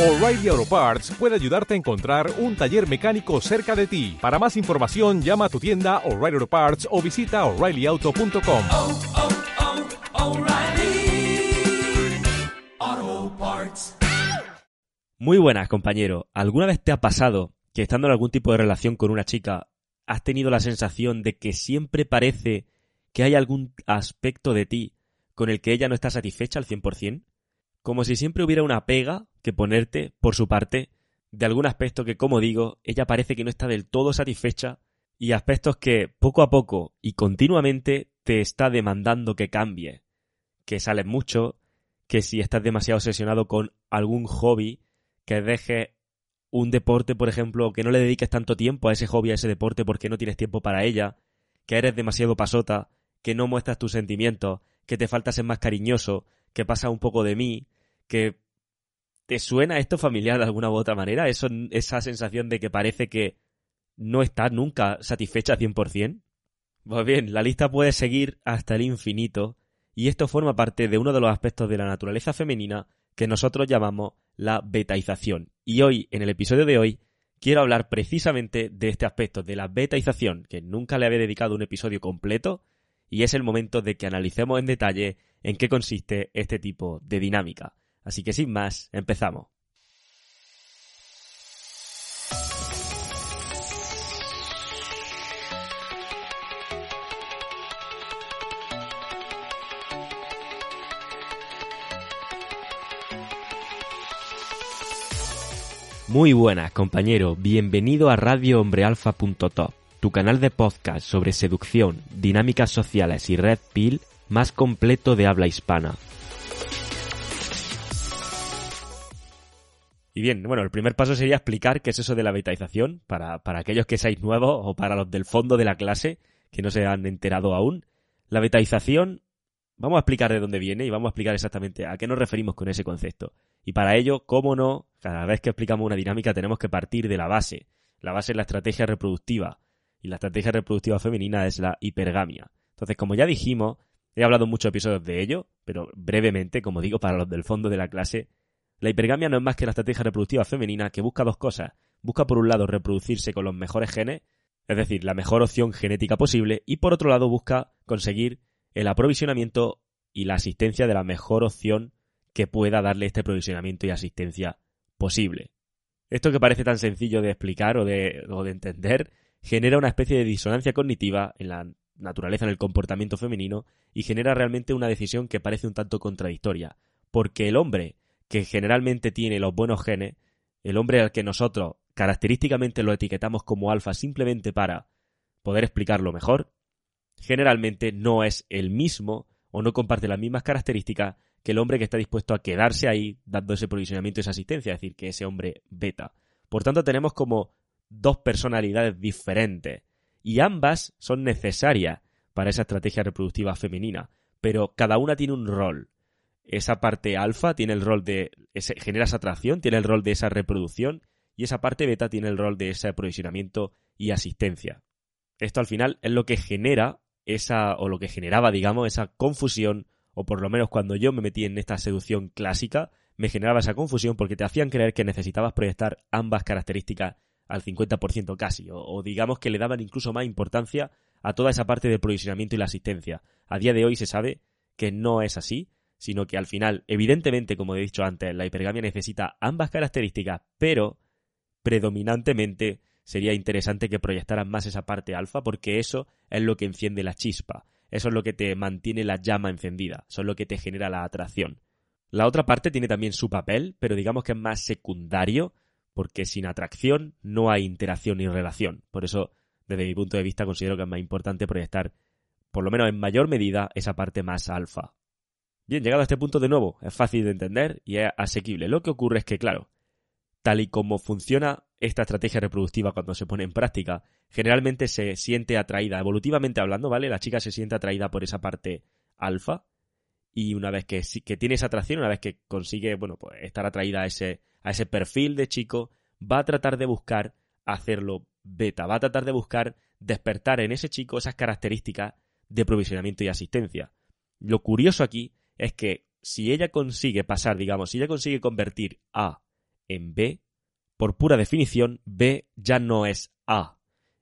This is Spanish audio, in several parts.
O'Reilly Auto Parts puede ayudarte a encontrar un taller mecánico cerca de ti. Para más información, llama a tu tienda O'Reilly Auto Parts o visita oreillyauto.com. oh, oh, Parts. Muy buenas, compañero. ¿Alguna vez te ha pasado que estando en algún tipo de relación con una chica has tenido la sensación de que siempre parece que hay algún aspecto de ti con el que ella no está satisfecha al 100%? Como si siempre hubiera una pega que ponerte, por su parte, de algún aspecto que, como digo, ella parece que no está del todo satisfecha y aspectos que poco a poco y continuamente te está demandando que cambie. Que sales mucho, que si estás demasiado obsesionado con algún hobby, que dejes un deporte, por ejemplo, que no le dediques tanto tiempo a ese hobby, a ese deporte, porque no tienes tiempo para ella, que eres demasiado pasota, que no muestras tus sentimientos, que te falta ser más cariñoso, que pasa un poco de mí, que te suena esto familiar de alguna u otra manera, esa sensación de que parece que no estás nunca satisfecha al 100%. Pues bien, la lista puede seguir hasta el infinito, y esto forma parte de uno de los aspectos de la naturaleza femenina que nosotros llamamos la betaización. Y hoy, en el episodio de hoy, quiero hablar precisamente de este aspecto, de la betaización, que nunca le había dedicado un episodio completo, y es el momento de que analicemos en detalle en qué consiste este tipo de dinámica. Así que sin más, empezamos. Muy buenas, compañero. Bienvenido a radiohombrealfa.top, tu canal de podcast sobre seducción, dinámicas sociales y red pill más completo de habla hispana. Y bien, bueno, el primer paso sería explicar qué es eso de la betaización para, para aquellos que seáis nuevos o para los del fondo de la clase que no se han enterado aún. La betaización, vamos a explicar de dónde viene y vamos a explicar exactamente a qué nos referimos con ese concepto. Y para ello, cómo no, cada vez que explicamos una dinámica tenemos que partir de la base. La base es la estrategia reproductiva. Y la estrategia reproductiva femenina es la hipergamia. Entonces, como ya dijimos, he hablado en muchos episodios de ello, pero brevemente, como digo, para los del fondo de la clase, la hipergamia no es más que la estrategia reproductiva femenina que busca dos cosas. Busca por un lado reproducirse con los mejores genes, es decir, la mejor opción genética posible, y por otro lado busca conseguir el aprovisionamiento y la asistencia de la mejor opción que pueda darle este aprovisionamiento y asistencia posible. Esto que parece tan sencillo de explicar o de, o de entender genera una especie de disonancia cognitiva en la naturaleza, en el comportamiento femenino, y genera realmente una decisión que parece un tanto contradictoria. Porque el hombre que generalmente tiene los buenos genes, el hombre al que nosotros característicamente lo etiquetamos como alfa simplemente para poder explicarlo mejor, generalmente no es el mismo o no comparte las mismas características que el hombre que está dispuesto a quedarse ahí dando ese provisionamiento y esa asistencia, es decir, que ese hombre beta. Por tanto, tenemos como dos personalidades diferentes y ambas son necesarias para esa estrategia reproductiva femenina, pero cada una tiene un rol. Esa parte alfa tiene el rol de genera esa atracción, tiene el rol de esa reproducción y esa parte beta tiene el rol de ese aprovisionamiento y asistencia. Esto al final es lo que genera esa o lo que generaba, digamos, esa confusión o por lo menos cuando yo me metí en esta seducción clásica, me generaba esa confusión porque te hacían creer que necesitabas proyectar ambas características al 50% casi, o, digamos que le daban incluso más importancia a toda esa parte del provisionamiento y la asistencia. A día de hoy se sabe que no es así, sino que al final, evidentemente, como he dicho antes, la hipergamia necesita ambas características, pero predominantemente sería interesante que proyectaran más esa parte alfa porque eso es lo que enciende la chispa, eso es lo que te mantiene la llama encendida, eso es lo que te genera la atracción. La otra parte tiene también su papel, pero digamos que es más secundario, porque sin atracción no hay interacción ni relación. Por eso, desde mi punto de vista, considero que es más importante proyectar, por lo menos en mayor medida, esa parte más alfa. Bien, llegado a este punto de nuevo, es fácil de entender y es asequible. Lo que ocurre es que, claro, tal y como funciona esta estrategia reproductiva cuando se pone en práctica, generalmente se siente atraída, evolutivamente hablando, ¿vale? La chica se siente atraída por esa parte alfa y una vez que, que tiene esa atracción, una vez que consigue, bueno, pues estar atraída a ese, a ese perfil de chico, va a tratar de buscar hacerlo beta, va a tratar de buscar despertar en ese chico esas características de provisionamiento y asistencia. Lo curioso aquí es que si ella consigue pasar, digamos, si ella consigue convertir a en B, por pura definición, B ya no es A.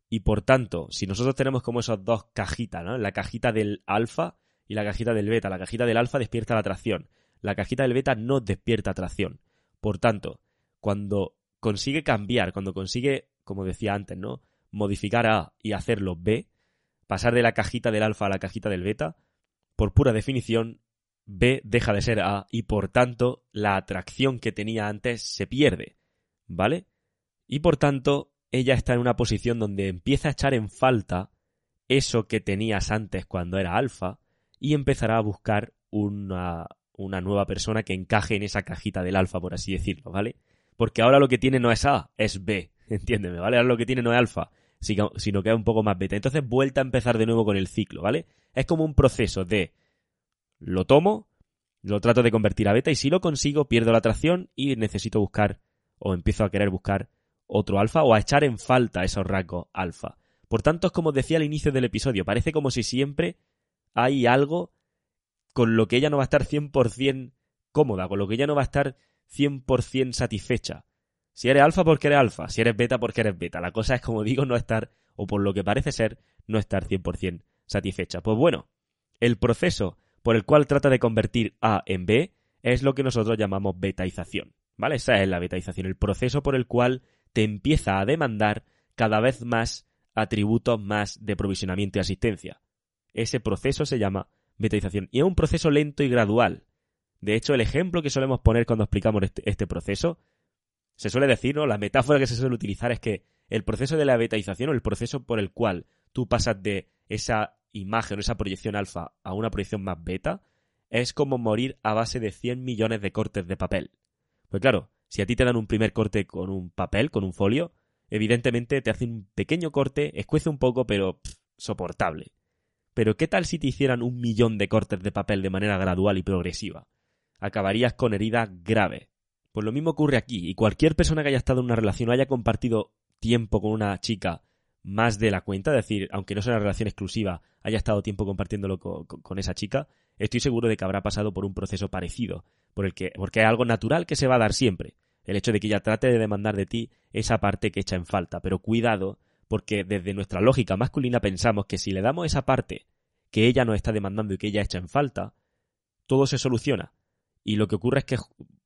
Y por tanto, si nosotros tenemos como esos dos cajitas, ¿no? La cajita del alfa y la cajita del beta. La cajita del alfa despierta la atracción. La cajita del beta no despierta atracción. Por tanto, cuando consigue cambiar, cuando consigue, como decía antes, ¿no? Modificar A y hacerlo B, pasar de la cajita del alfa a la cajita del beta, por pura definición, B deja de ser A y por tanto la atracción que tenía antes se pierde. ¿Vale? Y por tanto, ella está en una posición donde empieza a echar en falta eso que tenías antes cuando era alfa y empezará a buscar una, una nueva persona que encaje en esa cajita del alfa, por así decirlo, ¿vale? Porque ahora lo que tiene no es A, es B, entiéndeme, ¿vale? Ahora lo que tiene no es alfa, sino que es un poco más beta. Entonces vuelta a empezar de nuevo con el ciclo, ¿vale? Es como un proceso de lo tomo, lo trato de convertir a beta y si lo consigo pierdo la atracción y necesito buscar o empiezo a querer buscar otro alfa o a echar en falta esos rasgos alfa. Por tanto, es como decía al inicio del episodio, parece como si siempre hay algo con lo que ella no va a estar 100% cómoda, con lo que ella no va a estar 100% satisfecha. Si eres alfa, porque eres alfa. Si eres beta, porque eres beta. La cosa es, como digo, no estar, o por lo que parece ser, no estar 100% satisfecha. Pues bueno, el proceso por el cual trata de convertir A en B es lo que nosotros llamamos betaización. ¿Vale? Esa es la betaización, el proceso por el cual te empieza a demandar cada vez más atributos más de provisionamiento y asistencia. Ese proceso se llama betaización y es un proceso lento y gradual. De hecho, el ejemplo que solemos poner cuando explicamos este, este proceso, se suele decir, ¿no? La metáfora que se suele utilizar es que el proceso de la betaización o el proceso por el cual tú pasas de esa imagen o esa proyección alfa a una proyección más beta es como morir a base de 100 millones de cortes de papel. Pues claro, si a ti te dan un primer corte con un papel, con un folio, evidentemente te hacen un pequeño corte, escuece un poco, pero soportable. Pero ¿qué tal si te hicieran un millón de cortes de papel de manera gradual y progresiva? Acabarías con heridas graves. Pues lo mismo ocurre aquí, y cualquier persona que haya estado en una relación o haya compartido tiempo con una chica más de la cuenta, es decir, aunque no sea una relación exclusiva, haya estado tiempo compartiéndolo con, esa chica, estoy seguro de que habrá pasado por un proceso parecido, por el que, porque es algo natural que se va a dar siempre el hecho de que ella trate de demandar de ti esa parte que echa en falta. Pero cuidado, porque desde nuestra lógica masculina pensamos que si le damos esa parte que ella nos está demandando y que ella echa en falta, todo se soluciona. Y lo que ocurre es que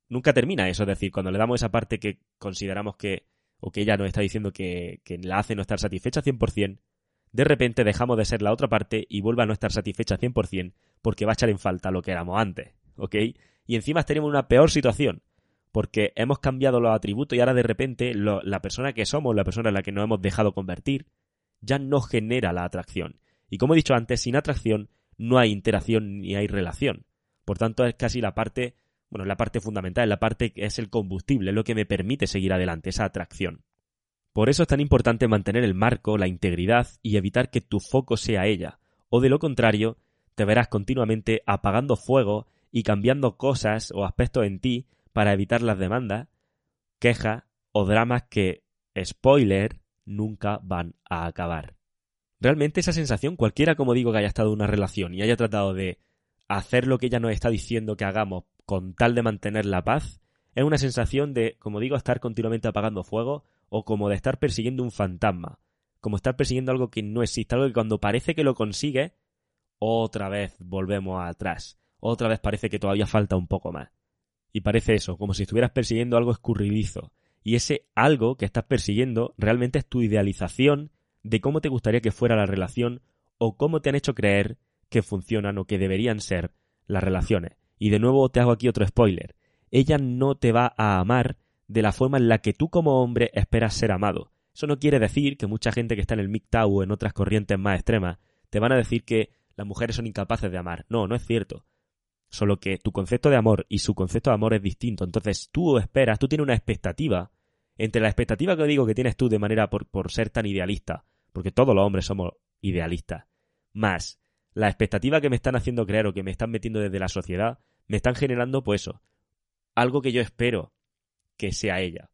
nunca termina eso, es decir, cuando le damos esa parte que consideramos que, o que ella nos está diciendo que, la hace no estar satisfecha 100%, de repente dejamos de ser la otra parte y vuelve a no estar satisfecha 100% porque va a echar en falta lo que éramos antes, ¿ok? Y encima tenemos una peor situación, porque hemos cambiado los atributos y ahora de repente la persona que somos, la persona en la que nos hemos dejado convertir, ya no genera la atracción. Y como he dicho antes, sin atracción no hay interacción ni hay relación. Por tanto, es casi la parte, bueno, la parte fundamental, la parte que es el combustible, lo que me permite seguir adelante, esa atracción. Por eso es tan importante mantener el marco, la integridad y evitar que tu foco sea ella, o de lo contrario, te verás continuamente apagando fuego y cambiando cosas o aspectos en ti para evitar las demandas, quejas o dramas que, spoiler, nunca van a acabar. Realmente esa sensación, cualquiera como digo que haya estado en una relación y haya tratado de hacer lo que ella nos está diciendo que hagamos con tal de mantener la paz, es una sensación de, como digo, estar continuamente apagando fuego o como de estar persiguiendo un fantasma, como estar persiguiendo algo que no existe, algo que cuando parece que lo consigue, otra vez volvemos atrás, otra vez parece que todavía falta un poco más. Y parece eso, como si estuvieras persiguiendo algo escurridizo. Y ese algo que estás persiguiendo realmente es tu idealización de cómo te gustaría que fuera la relación o cómo te han hecho creer que funcionan o que deberían ser las relaciones. Y de nuevo te hago aquí otro spoiler. Ella no te va a amar de la forma en la que tú como hombre esperas ser amado. Eso no quiere decir que mucha gente que está en el MGTOW o en otras corrientes más extremas te van a decir que las mujeres son incapaces de amar. No, no es cierto. Solo que tu concepto de amor y su concepto de amor es distinto. Entonces tú esperas, tú tienes una expectativa entre la expectativa que digo que tienes tú de manera por, por ser tan idealista, porque todos los hombres somos idealistas, más la expectativa que me están haciendo creer o que me están metiendo desde la sociedad, me están generando, pues eso, algo que yo espero que sea ella,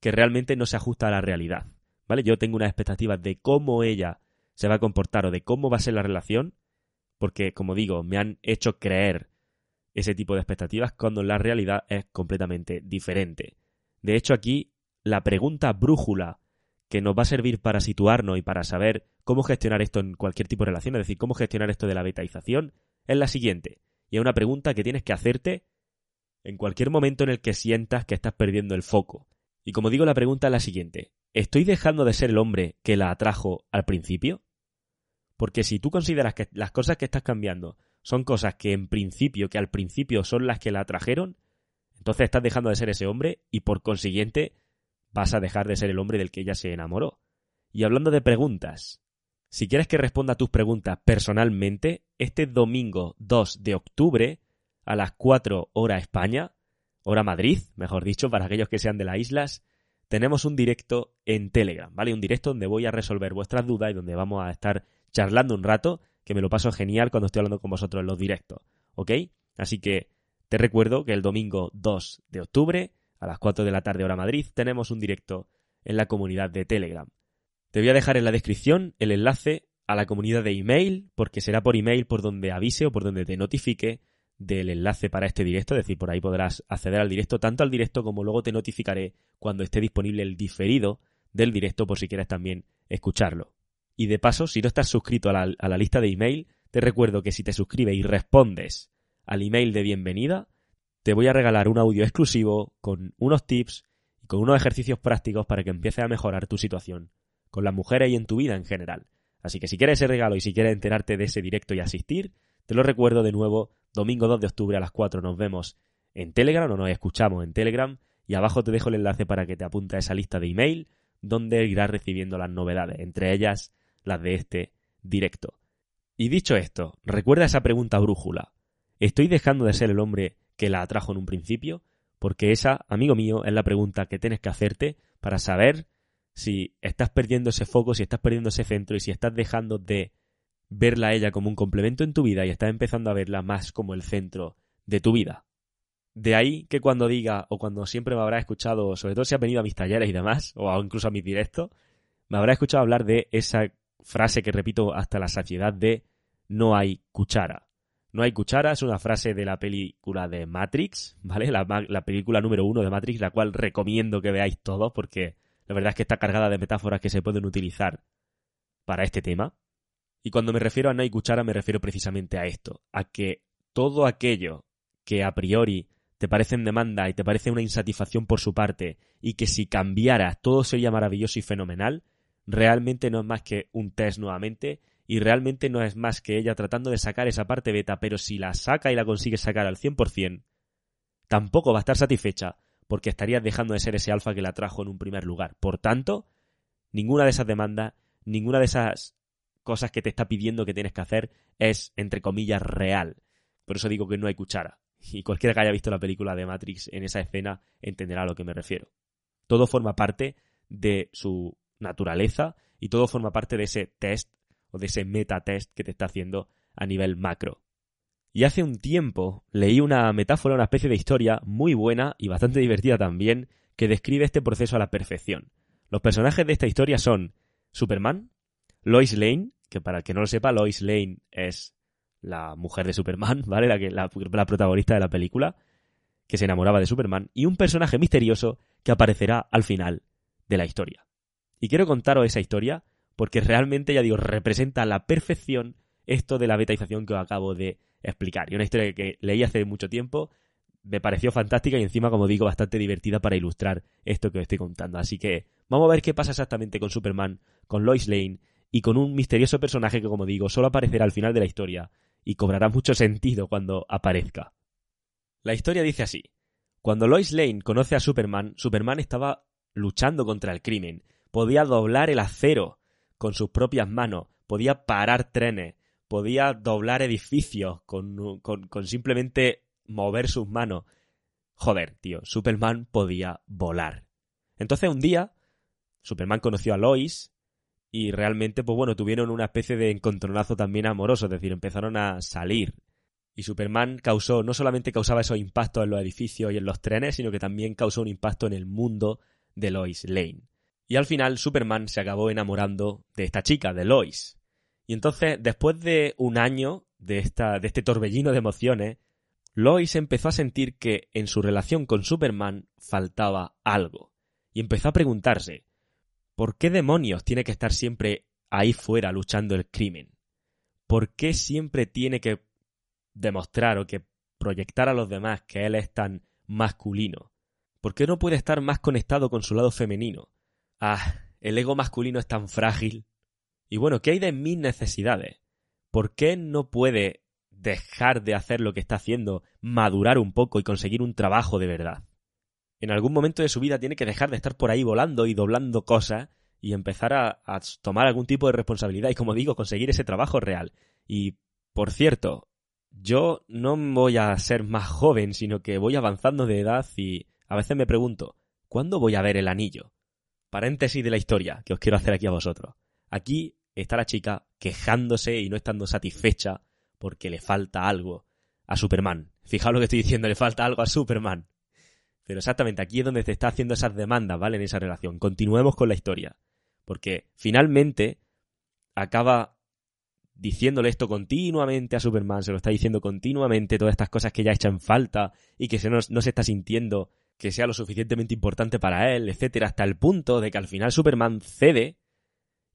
que realmente no se ajusta a la realidad, ¿vale? Yo tengo una expectativa de cómo ella se va a comportar o de cómo va a ser la relación, porque, como digo, me han hecho creer ese tipo de expectativas cuando la realidad es completamente diferente. De hecho, aquí la pregunta brújula que nos va a servir para situarnos y para saber cómo gestionar esto en cualquier tipo de relación, es decir, cómo gestionar esto de la betaización, es la siguiente. Y es una pregunta que tienes que hacerte en cualquier momento en el que sientas que estás perdiendo el foco. Y como digo, la pregunta es la siguiente. ¿Estoy dejando de ser el hombre que la atrajo al principio? Porque si tú consideras que las cosas que estás cambiando son cosas que en principio, que al principio son las que la atrajeron, entonces estás dejando de ser ese hombre y por consiguiente vas a dejar de ser el hombre del que ella se enamoró. Y hablando de preguntas, si quieres que responda a tus preguntas personalmente, este domingo 2 de octubre, a las 4 hora España, hora Madrid, mejor dicho, para aquellos que sean de las islas, tenemos un directo en Telegram, ¿vale? Un directo donde voy a resolver vuestras dudas y donde vamos a estar charlando un rato, que me lo paso genial cuando estoy hablando con vosotros en los directos, ¿ok? Así que te recuerdo que el domingo 2 de octubre a las 4 de la tarde hora Madrid, tenemos un directo en la comunidad de Telegram. Te voy a dejar en la descripción el enlace a la comunidad de email, porque será por email por donde avise o por donde te notifique del enlace para este directo, es decir, por ahí podrás acceder al directo, tanto al directo como luego te notificaré cuando esté disponible el diferido del directo por si quieres también escucharlo. Y de paso, si no estás suscrito a la, lista de email, te recuerdo que si te suscribes y respondes al email de bienvenida, te voy a regalar un audio exclusivo con unos tips y con unos ejercicios prácticos para que empieces a mejorar tu situación con las mujeres y en tu vida en general. Así que si quieres ese regalo y si quieres enterarte de ese directo y asistir, te lo recuerdo de nuevo, domingo 2 de octubre a las 4 nos vemos en Telegram o nos escuchamos en Telegram y abajo te dejo el enlace para que te apunte a esa lista de email donde irás recibiendo las novedades, entre ellas las de este directo. Y dicho esto, recuerda esa pregunta brújula. ¿Estoy dejando de ser el hombre que la atrajo en un principio? Porque esa, amigo mío, es la pregunta que tienes que hacerte para saber si estás perdiendo ese foco, si estás perdiendo ese centro y si estás dejando de verla a ella como un complemento en tu vida y estás empezando a verla más como el centro de tu vida. De ahí que cuando diga, o cuando siempre me habrá escuchado, sobre todo si has venido a mis talleres y demás, o incluso a mis directos, me habrá escuchado hablar de esa frase que repito hasta la saciedad de no hay cuchara. No hay cuchara es una frase de la película de Matrix, ¿vale? La, película número uno de Matrix, la cual recomiendo que veáis todos porque la verdad es que está cargada de metáforas que se pueden utilizar para este tema. Y cuando me refiero a no hay cuchara me refiero precisamente a esto, a que todo aquello que a priori te parece en demanda y te parece una insatisfacción por su parte y que si cambiara todo sería maravilloso y fenomenal, realmente no es más que un test nuevamente y realmente no es más que ella tratando de sacar esa parte beta, pero si la saca y la consigue sacar al 100%, tampoco va a estar satisfecha porque estaría dejando de ser ese alfa que la trajo en un primer lugar. Por tanto, ninguna de esas demandas, ninguna de esas cosas que te está pidiendo que tienes que hacer es, entre comillas, real. Por eso digo que no hay cuchara. Y cualquiera que haya visto la película de Matrix en esa escena entenderá a lo que me refiero. Todo forma parte de su naturaleza y todo forma parte de ese test o de ese meta-test que te está haciendo a nivel macro. Y hace un tiempo leí una metáfora, una especie de historia muy buena y bastante divertida también, que describe este proceso a la perfección. Los personajes de esta historia son Superman, Lois Lane, que para el que no lo sepa, Lois Lane es la mujer de Superman, ¿vale? La, que, la, la protagonista de la película, que se enamoraba de Superman, y un personaje misterioso que aparecerá al final de la historia. Y quiero contaros esa historia porque realmente, ya digo, representa a la perfección esto de la betaización que os acabo de explicar. Y una historia que leí hace mucho tiempo, me pareció fantástica y encima, como digo, bastante divertida para ilustrar esto que os estoy contando. Así que vamos a ver qué pasa exactamente con Superman, con Lois Lane y con un misterioso personaje que, como digo, solo aparecerá al final de la historia y cobrará mucho sentido cuando aparezca. La historia dice así. Cuando Lois Lane conoce a Superman, Superman estaba luchando contra el crimen. Podía doblar el acero con sus propias manos, podía parar trenes, podía doblar edificios con, simplemente mover sus manos. Joder, tío, Superman podía volar. Entonces un día, Superman conoció a Lois y realmente, pues bueno, tuvieron una especie de encontronazo también amoroso, es decir, empezaron a salir. Y Superman causó, no solamente causaba esos impactos en los edificios y en los trenes, sino que también causó un impacto en el mundo de Lois Lane. Y al final Superman se acabó enamorando de esta chica, de Lois. Y entonces, después de un año de, esta, de este torbellino de emociones, Lois empezó a sentir que en su relación con Superman faltaba algo, y empezó a preguntarse, ¿por qué demonios tiene que estar siempre ahí fuera luchando el crimen? ¿Por qué siempre tiene que demostrar o que proyectar a los demás que él es tan masculino? ¿Por qué no puede estar más conectado con su lado femenino? Ah, el ego masculino es tan frágil. Y bueno, ¿qué hay de mis necesidades? ¿Por qué no puede dejar de hacer lo que está haciendo, madurar un poco y conseguir un trabajo de verdad? En algún momento de su vida tiene que dejar de estar por ahí volando y doblando cosas y empezar a, a tomar algún tipo de responsabilidad y, como digo, conseguir ese trabajo real. Y, por cierto, yo no voy a ser más joven, sino que voy avanzando de edad y a veces me pregunto, ¿cuándo voy a ver el anillo? Paréntesis de la historia que os quiero hacer aquí a vosotros. Aquí está la chica quejándose y no estando satisfecha porque le falta algo a Superman. Fijaos lo que estoy diciendo, le falta algo a Superman. Pero exactamente aquí es donde se está haciendo esas demandas, ¿vale? En esa relación. Continuemos con la historia. Porque finalmente acaba diciéndole esto continuamente a Superman, se lo está diciendo continuamente, todas estas cosas que ya echan falta y que se no, no se está sintiendo que sea lo suficientemente importante para él, etcétera, hasta el punto de que al final Superman cede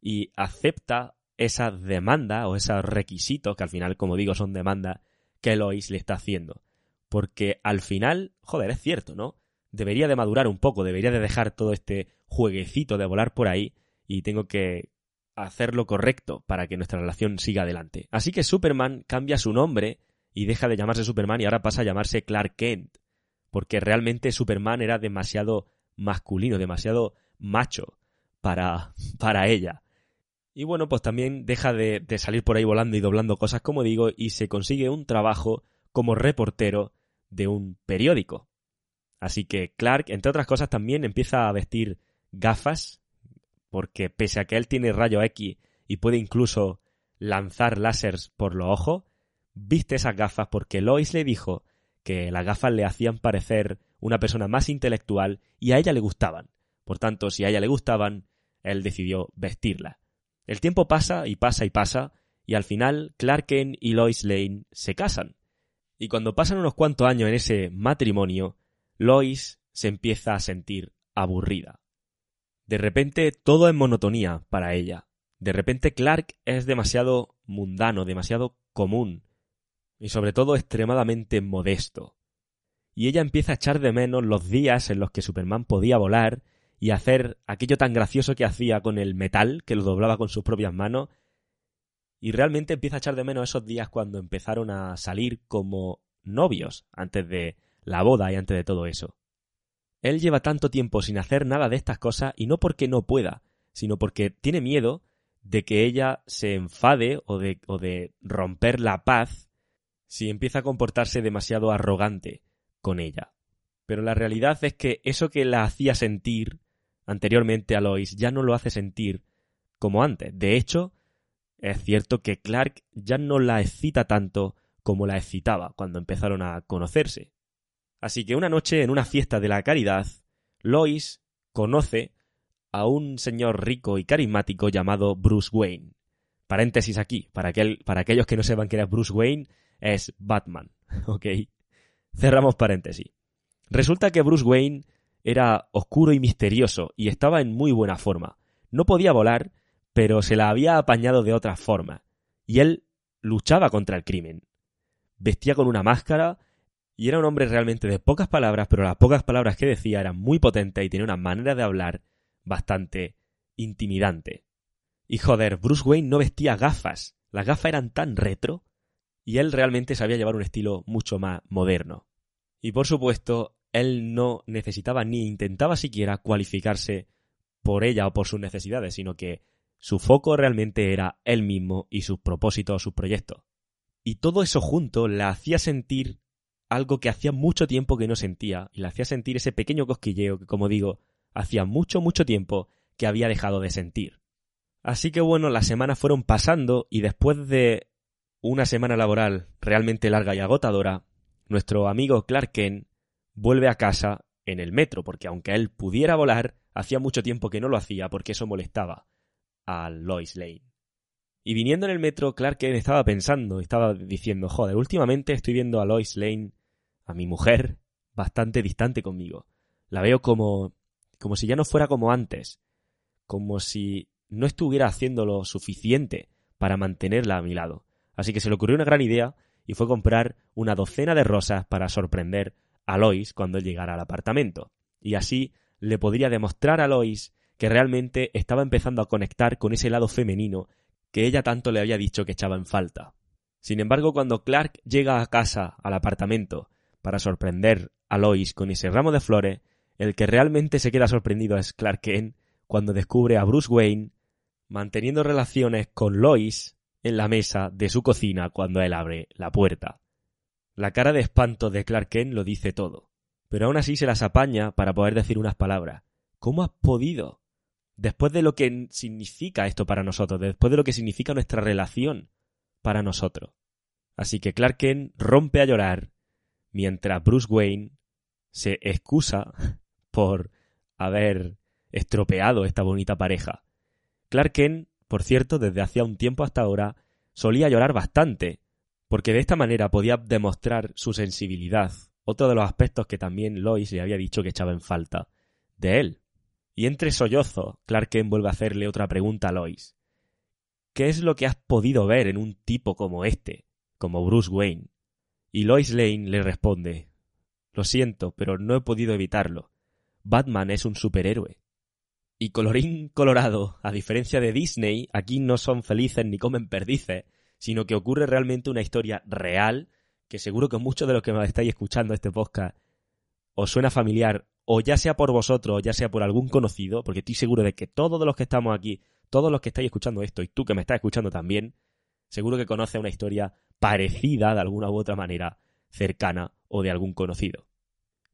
y acepta esa demanda o esos requisitos, que al final, como digo, son demandas que Lois le está haciendo. Porque al final, joder, es cierto, ¿no? Debería de madurar un poco, debería de dejar todo este jueguecito de volar por ahí y tengo que hacer lo correcto para que nuestra relación siga adelante. Así que Superman cambia su nombre y deja de llamarse Superman y ahora pasa a llamarse Clark Kent porque realmente Superman era demasiado masculino, demasiado macho para, para ella. Y bueno, pues también deja de, de, salir por ahí volando y doblando cosas, como digo, y se consigue un trabajo como reportero de un periódico. Así que Clark, entre otras cosas, también empieza a vestir gafas, porque pese a que él tiene rayo X y puede incluso lanzar láseres por los ojos, viste esas gafas porque Lois le dijo que las gafas le hacían parecer una persona más intelectual y a ella le gustaban. Por tanto, si a ella le gustaban, él decidió vestirla. El tiempo pasa y pasa y pasa, y al final Clark Kent y Lois Lane se casan. Y cuando pasan unos cuantos años en ese matrimonio, Lois se empieza a sentir aburrida. De repente todo es monotonía para ella. De repente Clark es demasiado mundano, demasiado común, y sobre todo extremadamente modesto. Y ella empieza a echar de menos los días en los que Superman podía volar y hacer aquello tan gracioso que hacía con el metal, que lo doblaba con sus propias manos, y realmente empieza a echar de menos esos días cuando empezaron a salir como novios, antes de la boda y antes de todo eso. Él lleva tanto tiempo sin hacer nada de estas cosas y no porque no pueda, sino porque tiene miedo de que ella se enfade o de, o de romper la paz si empieza a comportarse demasiado arrogante con ella. Pero la realidad es que eso que la hacía sentir anteriormente a Lois ya no lo hace sentir como antes. De hecho, es cierto que Clark ya no la excita tanto como la excitaba cuando empezaron a conocerse. Así que una noche en una fiesta de la caridad, Lois conoce a un señor rico y carismático llamado Bruce Wayne. Paréntesis aquí, para, aquel, para aquellos que no sepan que era Bruce Wayne, es Batman. ¿Ok? Cerramos paréntesis. Resulta que Bruce Wayne era oscuro y misterioso y estaba en muy buena forma. No podía volar, pero se la había apañado de otra forma. Y él luchaba contra el crimen. Vestía con una máscara y era un hombre realmente de pocas palabras, pero las pocas palabras que decía eran muy potentes y tenía una manera de hablar bastante intimidante. Y joder, Bruce Wayne no vestía gafas. Las gafas eran tan retro y él realmente sabía llevar un estilo mucho más moderno. Y por supuesto, él no necesitaba ni intentaba siquiera cualificarse por ella o por sus necesidades, sino que su foco realmente era él mismo y sus propósitos, sus proyectos. Y todo eso junto la hacía sentir algo que hacía mucho tiempo que no sentía, y le hacía sentir ese pequeño cosquilleo que, como digo, hacía mucho, mucho tiempo que había dejado de sentir. Así que bueno, las semanas fueron pasando y después de una semana laboral realmente larga y agotadora, nuestro amigo Clark Kent vuelve a casa en el metro, porque aunque él pudiera volar, hacía mucho tiempo que no lo hacía porque eso molestaba a Lois Lane. Y viniendo en el metro, Clark Kent estaba pensando, estaba diciendo, joder, últimamente estoy viendo a Lois Lane a mi mujer, bastante distante conmigo. La veo como, como si ya no fuera como antes, como si no estuviera haciendo lo suficiente para mantenerla a mi lado. Así que se le ocurrió una gran idea y fue comprar una docena de rosas para sorprender a Lois cuando él llegara al apartamento. Y así le podría demostrar a Lois que realmente estaba empezando a conectar con ese lado femenino que ella tanto le había dicho que echaba en falta. Sin embargo, cuando Clark llega a casa, al apartamento, para sorprender a Lois con ese ramo de flores, el que realmente se queda sorprendido es Clark Kent cuando descubre a Bruce Wayne manteniendo relaciones con Lois en la mesa de su cocina cuando él abre la puerta. La cara de espanto de Clark Kent lo dice todo, pero aún así se las apaña para poder decir unas palabras. ¿Cómo has podido? Después de lo que significa esto para nosotros, después de lo que significa nuestra relación para nosotros. Así que Clark Kent rompe a llorar mientras Bruce Wayne se excusa por haber estropeado esta bonita pareja. Clark Kent, por cierto, desde hacía un tiempo hasta ahora, solía llorar bastante, porque de esta manera podía demostrar su sensibilidad, otro de los aspectos que también Lois le había dicho que echaba en falta de él. Y entre sollozos, Clark vuelve a hacerle otra pregunta a Lois. ¿Qué es lo que has podido ver en un tipo como este, como Bruce Wayne? Y Lois Lane le responde Lo siento, pero no he podido evitarlo. Batman es un superhéroe. Y colorín colorado, a diferencia de Disney, aquí no son felices ni comen perdices, sino que ocurre realmente una historia real, que seguro que muchos de los que me estáis escuchando este podcast os suena familiar, o ya sea por vosotros, o ya sea por algún conocido, porque estoy seguro de que todos los que estamos aquí, todos los que estáis escuchando esto, y tú que me estás escuchando también, seguro que conoces una historia parecida de alguna u otra manera, cercana o de algún conocido.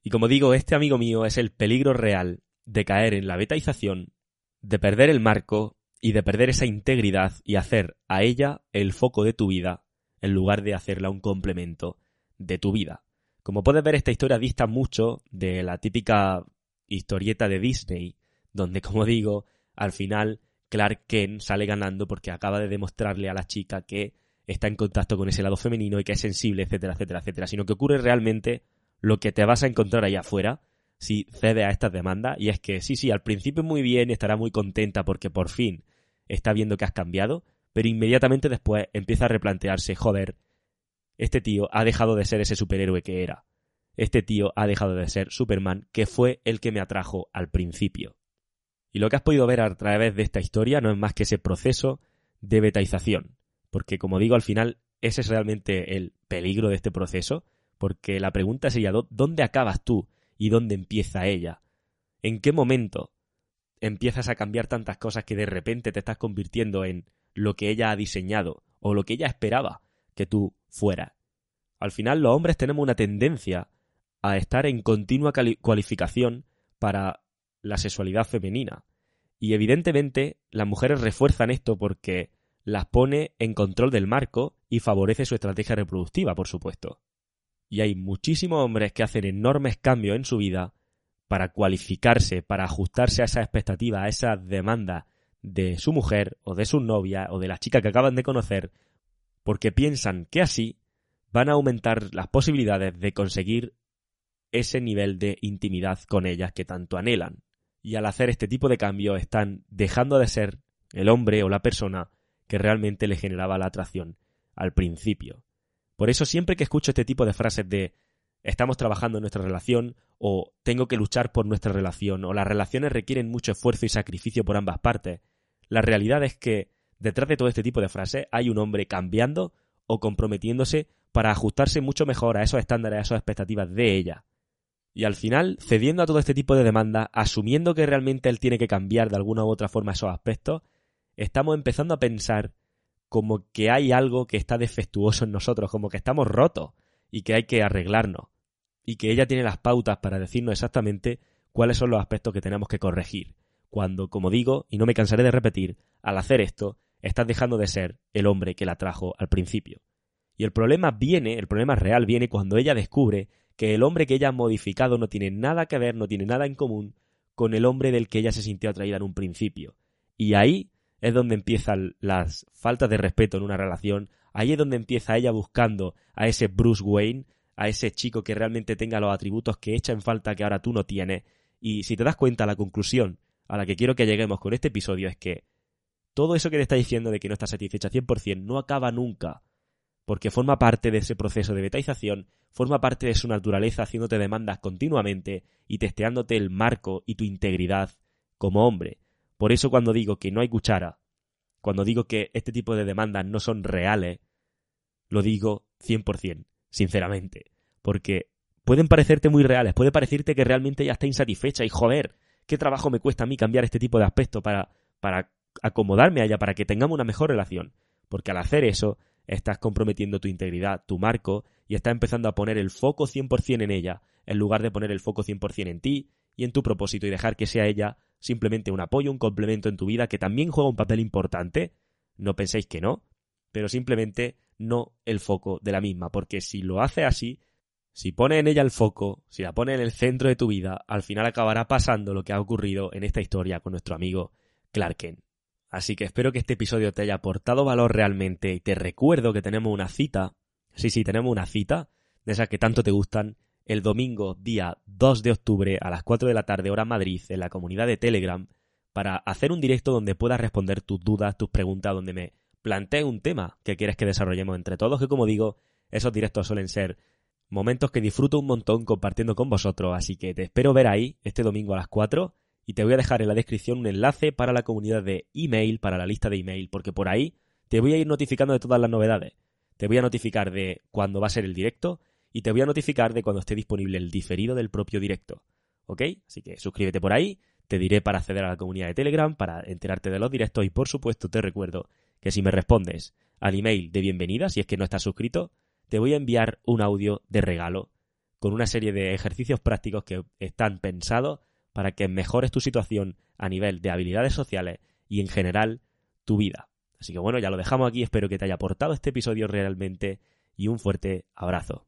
Y como digo, este amigo mío es el peligro real de caer en la betaización, de perder el marco y de perder esa integridad y hacer a ella el foco de tu vida en lugar de hacerla un complemento de tu vida. Como puedes ver, esta historia dista mucho de la típica historieta de Disney, donde, como digo, al final Clark Kent sale ganando porque acaba de demostrarle a la chica que está en contacto con ese lado femenino y que es sensible, etcétera, etcétera, etcétera, sino que ocurre realmente lo que te vas a encontrar ahí afuera, si cede a estas demandas y es que sí, sí, al principio muy bien, estará muy contenta porque por fin está viendo que has cambiado, pero inmediatamente después empieza a replantearse, joder, este tío ha dejado de ser ese superhéroe que era. Este tío ha dejado de ser Superman, que fue el que me atrajo al principio. Y lo que has podido ver a través de esta historia no es más que ese proceso de betaización, porque como digo, al final ese es realmente el peligro de este proceso, porque la pregunta sería, ¿dónde acabas tú y dónde empieza ella. ¿En qué momento empiezas a cambiar tantas cosas que de repente te estás convirtiendo en lo que ella ha diseñado o lo que ella esperaba que tú fueras? Al final los hombres tenemos una tendencia a estar en continua cualificación para la sexualidad femenina. Y evidentemente las mujeres refuerzan esto porque las pone en control del marco y favorece su estrategia reproductiva, por supuesto y hay muchísimos hombres que hacen enormes cambios en su vida para cualificarse, para ajustarse a esa expectativa, a esa demanda de su mujer o de su novia o de la chica que acaban de conocer, porque piensan que así van a aumentar las posibilidades de conseguir ese nivel de intimidad con ellas que tanto anhelan. Y al hacer este tipo de cambios están dejando de ser el hombre o la persona que realmente le generaba la atracción al principio. Por eso siempre que escucho este tipo de frases de estamos trabajando en nuestra relación o tengo que luchar por nuestra relación o las relaciones requieren mucho esfuerzo y sacrificio por ambas partes, la realidad es que detrás de todo este tipo de frases hay un hombre cambiando o comprometiéndose para ajustarse mucho mejor a esos estándares, a esas expectativas de ella. Y al final, cediendo a todo este tipo de demanda, asumiendo que realmente él tiene que cambiar de alguna u otra forma esos aspectos, estamos empezando a pensar como que hay algo que está defectuoso en nosotros, como que estamos rotos y que hay que arreglarnos. Y que ella tiene las pautas para decirnos exactamente cuáles son los aspectos que tenemos que corregir. Cuando, como digo, y no me cansaré de repetir, al hacer esto, estás dejando de ser el hombre que la trajo al principio. Y el problema viene, el problema real viene cuando ella descubre que el hombre que ella ha modificado no tiene nada que ver, no tiene nada en común con el hombre del que ella se sintió atraída en un principio. Y ahí es donde empiezan las faltas de respeto en una relación, ahí es donde empieza ella buscando a ese Bruce Wayne, a ese chico que realmente tenga los atributos que echa en falta que ahora tú no tienes. Y si te das cuenta, la conclusión a la que quiero que lleguemos con este episodio es que todo eso que te está diciendo de que no estás satisfecha 100% no acaba nunca, porque forma parte de ese proceso de betaización, forma parte de su naturaleza haciéndote demandas continuamente y testeándote el marco y tu integridad como hombre. Por eso cuando digo que no hay cuchara, cuando digo que este tipo de demandas no son reales, lo digo 100%, sinceramente, porque pueden parecerte muy reales, puede parecerte que realmente ya está insatisfecha y joder, qué trabajo me cuesta a mí cambiar este tipo de aspecto para, para acomodarme a ella, para que tengamos una mejor relación. Porque al hacer eso, estás comprometiendo tu integridad, tu marco, y estás empezando a poner el foco 100% en ella, en lugar de poner el foco 100% en ti y en tu propósito y dejar que sea ella simplemente un apoyo, un complemento en tu vida que también juega un papel importante. No penséis que no, pero simplemente no el foco de la misma, porque si lo hace así, si pone en ella el foco, si la pone en el centro de tu vida, al final acabará pasando lo que ha ocurrido en esta historia con nuestro amigo Clark Kent. Así que espero que este episodio te haya aportado valor realmente y te recuerdo que tenemos una cita, sí, sí, tenemos una cita, de esas que tanto te gustan, el domingo día 2 de octubre a las 4 de la tarde hora Madrid en la comunidad de Telegram para hacer un directo donde puedas responder tus dudas, tus preguntas, donde me plantees un tema que quieres que desarrollemos entre todos, que como digo, esos directos suelen ser momentos que disfruto un montón compartiendo con vosotros, así que te espero ver ahí este domingo a las 4 y te voy a dejar en la descripción un enlace para la comunidad de email, para la lista de email, porque por ahí te voy a ir notificando de todas las novedades. Te voy a notificar de cuándo va a ser el directo y te voy a notificar de cuando esté disponible el diferido del propio directo. ¿Ok? Así que suscríbete por ahí, te diré para acceder a la comunidad de Telegram, para enterarte de los directos y por supuesto te recuerdo que si me respondes al email de bienvenida, si es que no estás suscrito, te voy a enviar un audio de regalo con una serie de ejercicios prácticos que están pensados para que mejores tu situación a nivel de habilidades sociales y en general tu vida. Así que bueno, ya lo dejamos aquí, espero que te haya aportado este episodio realmente y un fuerte abrazo.